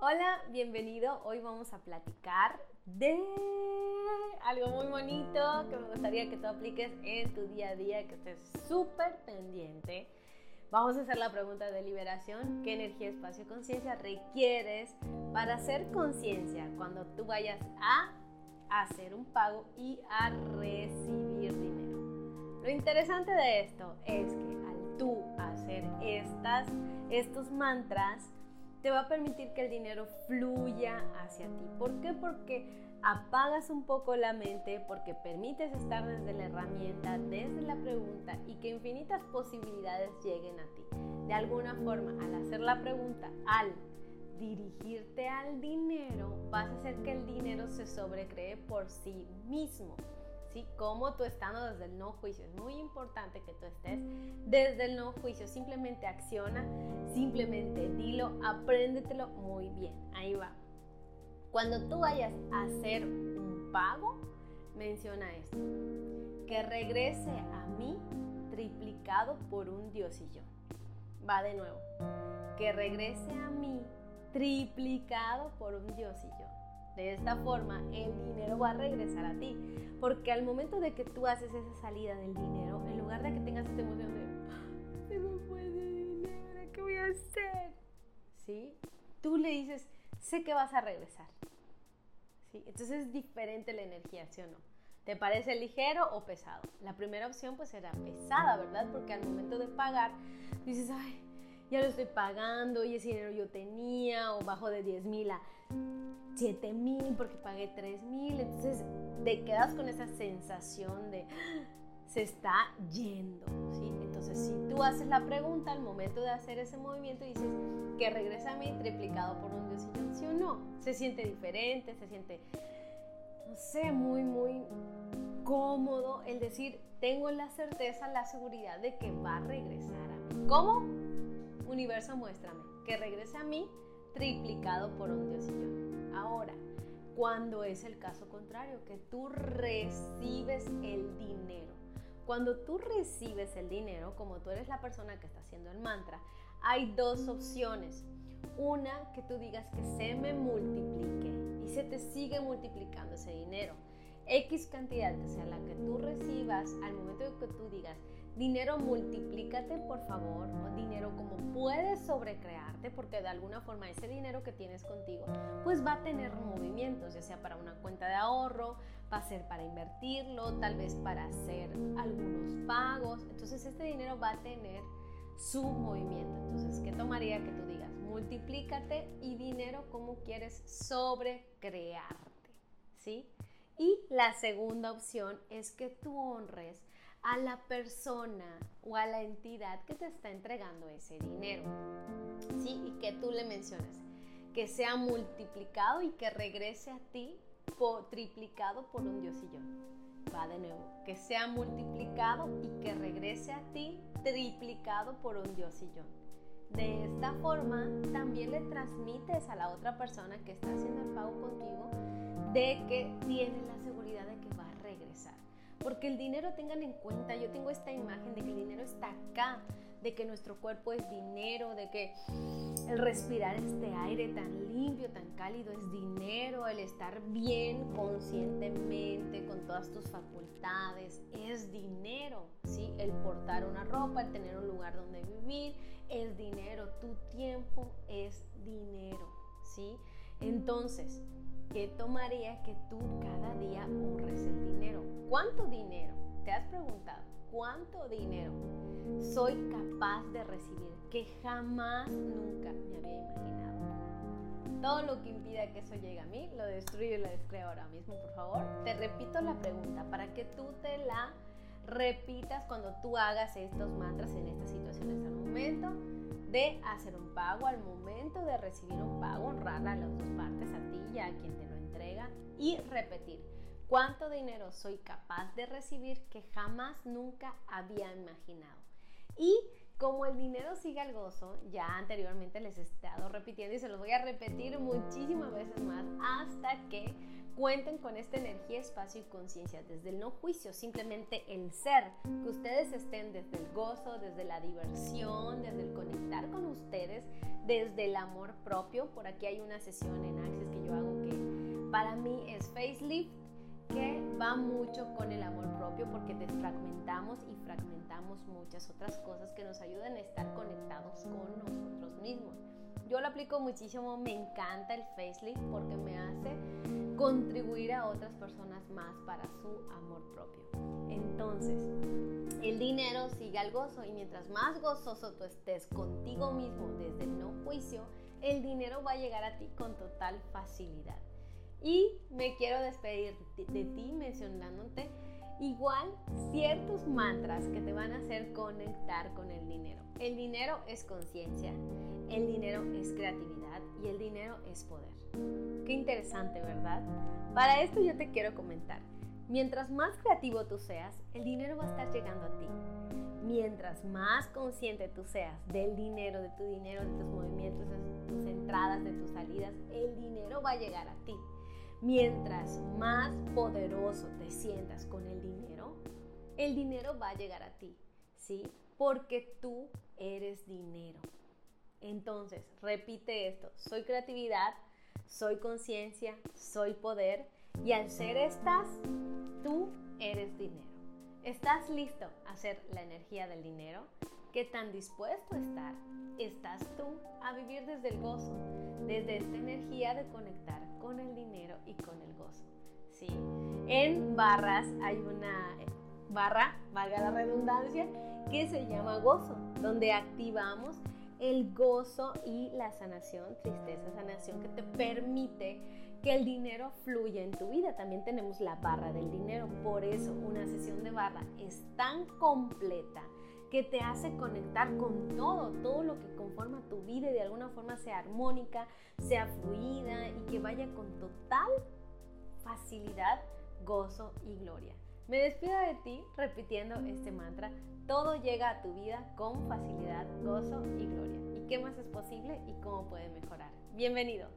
Hola, bienvenido. Hoy vamos a platicar de algo muy bonito que me gustaría que tú apliques en tu día a día, que estés súper pendiente. Vamos a hacer la pregunta de liberación. ¿Qué energía, espacio y conciencia requieres para hacer conciencia cuando tú vayas a hacer un pago y a recibir dinero? Lo interesante de esto es que al tú hacer estas, estos mantras, te va a permitir que el dinero fluya hacia ti. ¿Por qué? Porque apagas un poco la mente, porque permites estar desde la herramienta, desde la pregunta y que infinitas posibilidades lleguen a ti. De alguna forma, al hacer la pregunta, al dirigirte al dinero, vas a hacer que el dinero se sobrecree por sí mismo. ¿Sí? Como tú estando desde el no juicio. Es muy importante que tú estés desde el no juicio. Simplemente acciona, simplemente dilo, apréndetelo muy bien. Ahí va. Cuando tú vayas a hacer un pago, menciona esto. Que regrese a mí triplicado por un diosillón. Va de nuevo. Que regrese a mí triplicado por un diosillón. De esta forma, el dinero va a regresar a ti. Porque al momento de que tú haces esa salida del dinero, en lugar de que tengas esta emoción de, ah, se me fue el dinero, ¿qué voy a hacer? ¿Sí? Tú le dices, sé que vas a regresar. ¿Sí? Entonces es diferente la energía, ¿sí o no? ¿Te parece ligero o pesado? La primera opción pues era pesada, ¿verdad? Porque al momento de pagar dices, ay, ya lo estoy pagando y ese dinero yo tenía o bajo de 10 mil a 7 mil porque pagué 3 mil. Entonces te quedas con esa sensación de ah, se está yendo. Entonces si tú haces la pregunta al momento de hacer ese movimiento dices que regresa a mí triplicado por un dios ¿sí o no? Se siente diferente, se siente, no sé, muy, muy cómodo el decir tengo la certeza, la seguridad de que va a regresar a mí. ¿Cómo? Universo, muéstrame que regrese a mí triplicado por un dios Ahora, cuando es el caso contrario, que tú recibes el dinero. Cuando tú recibes el dinero, como tú eres la persona que está haciendo el mantra, hay dos opciones. Una, que tú digas que se me multiplique y se te sigue multiplicando ese dinero. X cantidad, que sea la que tú recibas, al momento que tú digas, dinero multiplícate por favor, o dinero como puedes sobrecrearte, porque de alguna forma ese dinero que tienes contigo, pues va a tener movimientos, ya sea para una cuenta de ahorro, va a ser para invertirlo, tal vez para hacer algunos pagos, entonces este dinero va a tener su movimiento. Entonces, ¿qué tomaría que tú digas? Multiplícate y dinero como quieres sobrecrearte, ¿sí? Y la segunda opción es que tú honres a la persona o a la entidad que te está entregando ese dinero. ¿Sí? Y que tú le mencionas que sea multiplicado y que regrese a ti triplicado por un diosillón. Va de nuevo, que sea multiplicado y que regrese a ti triplicado por un diosillón. De esta forma, también le transmites a la otra persona que está haciendo el pago contigo de que tiene la seguridad de que va. Porque el dinero tengan en cuenta, yo tengo esta imagen de que el dinero está acá, de que nuestro cuerpo es dinero, de que el respirar este aire tan limpio, tan cálido es dinero, el estar bien conscientemente con todas tus facultades es dinero, ¿sí? El portar una ropa, el tener un lugar donde vivir es dinero, tu tiempo es dinero, ¿sí? Entonces, ¿qué tomaría que tú cada día honres el dinero? ¿Cuánto dinero? ¿Te has preguntado cuánto dinero soy capaz de recibir que jamás, nunca me había imaginado? Todo lo que impida que eso llegue a mí, lo destruyo y lo descreo ahora mismo, por favor. Te repito la pregunta para que tú te la repitas cuando tú hagas estos mantras en esta situación, en este momento de hacer un pago, al momento de recibir un pago, honrar a las dos partes, a ti y a quien te lo entrega y repetir cuánto dinero soy capaz de recibir que jamás nunca había imaginado. Y como el dinero sigue al gozo, ya anteriormente les he estado repitiendo y se los voy a repetir muchísimas veces más hasta que cuenten con esta energía, espacio y conciencia desde el no juicio, simplemente el ser, que ustedes estén desde el gozo, desde la diversión, desde el conectar con ustedes, desde el amor propio. Por aquí hay una sesión en Access que yo hago que para mí es facelift, que va mucho con el amor propio porque desfragmentamos y fragmentamos muchas otras cosas que nos ayudan a estar conectados con nosotros mismos. Yo lo aplico muchísimo, me encanta el facelift porque me hace contribuir a otras personas más para su amor propio. Entonces, el dinero sigue al gozo y mientras más gozoso tú estés contigo mismo desde el no juicio, el dinero va a llegar a ti con total facilidad. Y me quiero despedir de ti mencionándote igual ciertos mantras que te van a hacer conectar con el dinero. El dinero es conciencia, el dinero es creatividad y el dinero es poder. Qué interesante, ¿verdad? Para esto yo te quiero comentar. Mientras más creativo tú seas, el dinero va a estar llegando a ti. Mientras más consciente tú seas del dinero, de tu dinero, de tus movimientos, de tus entradas, de tus salidas, el dinero va a llegar a ti. Mientras más poderoso te sientas con el dinero, el dinero va a llegar a ti, ¿sí? Porque tú eres dinero. Entonces, repite esto, soy creatividad, soy conciencia, soy poder y al ser estas, tú eres dinero. ¿Estás listo a hacer la energía del dinero? ¿Qué tan dispuesto a estar estás tú a vivir desde el gozo, desde esta energía de conectar con el dinero y con el gozo? ¿sí? En barras hay una barra, valga la redundancia, que se llama gozo, donde activamos el gozo y la sanación, tristeza, sanación que te permite que el dinero fluya en tu vida. También tenemos la barra del dinero. Por eso una sesión de barra es tan completa que te hace conectar con todo, todo lo que conforma tu vida y de alguna forma sea armónica, sea fluida y que vaya con total facilidad, gozo y gloria. Me despido de ti repitiendo este mantra. Todo llega a tu vida con facilidad, gozo y gloria. ¿Y qué más es posible y cómo puede mejorar? Bienvenido.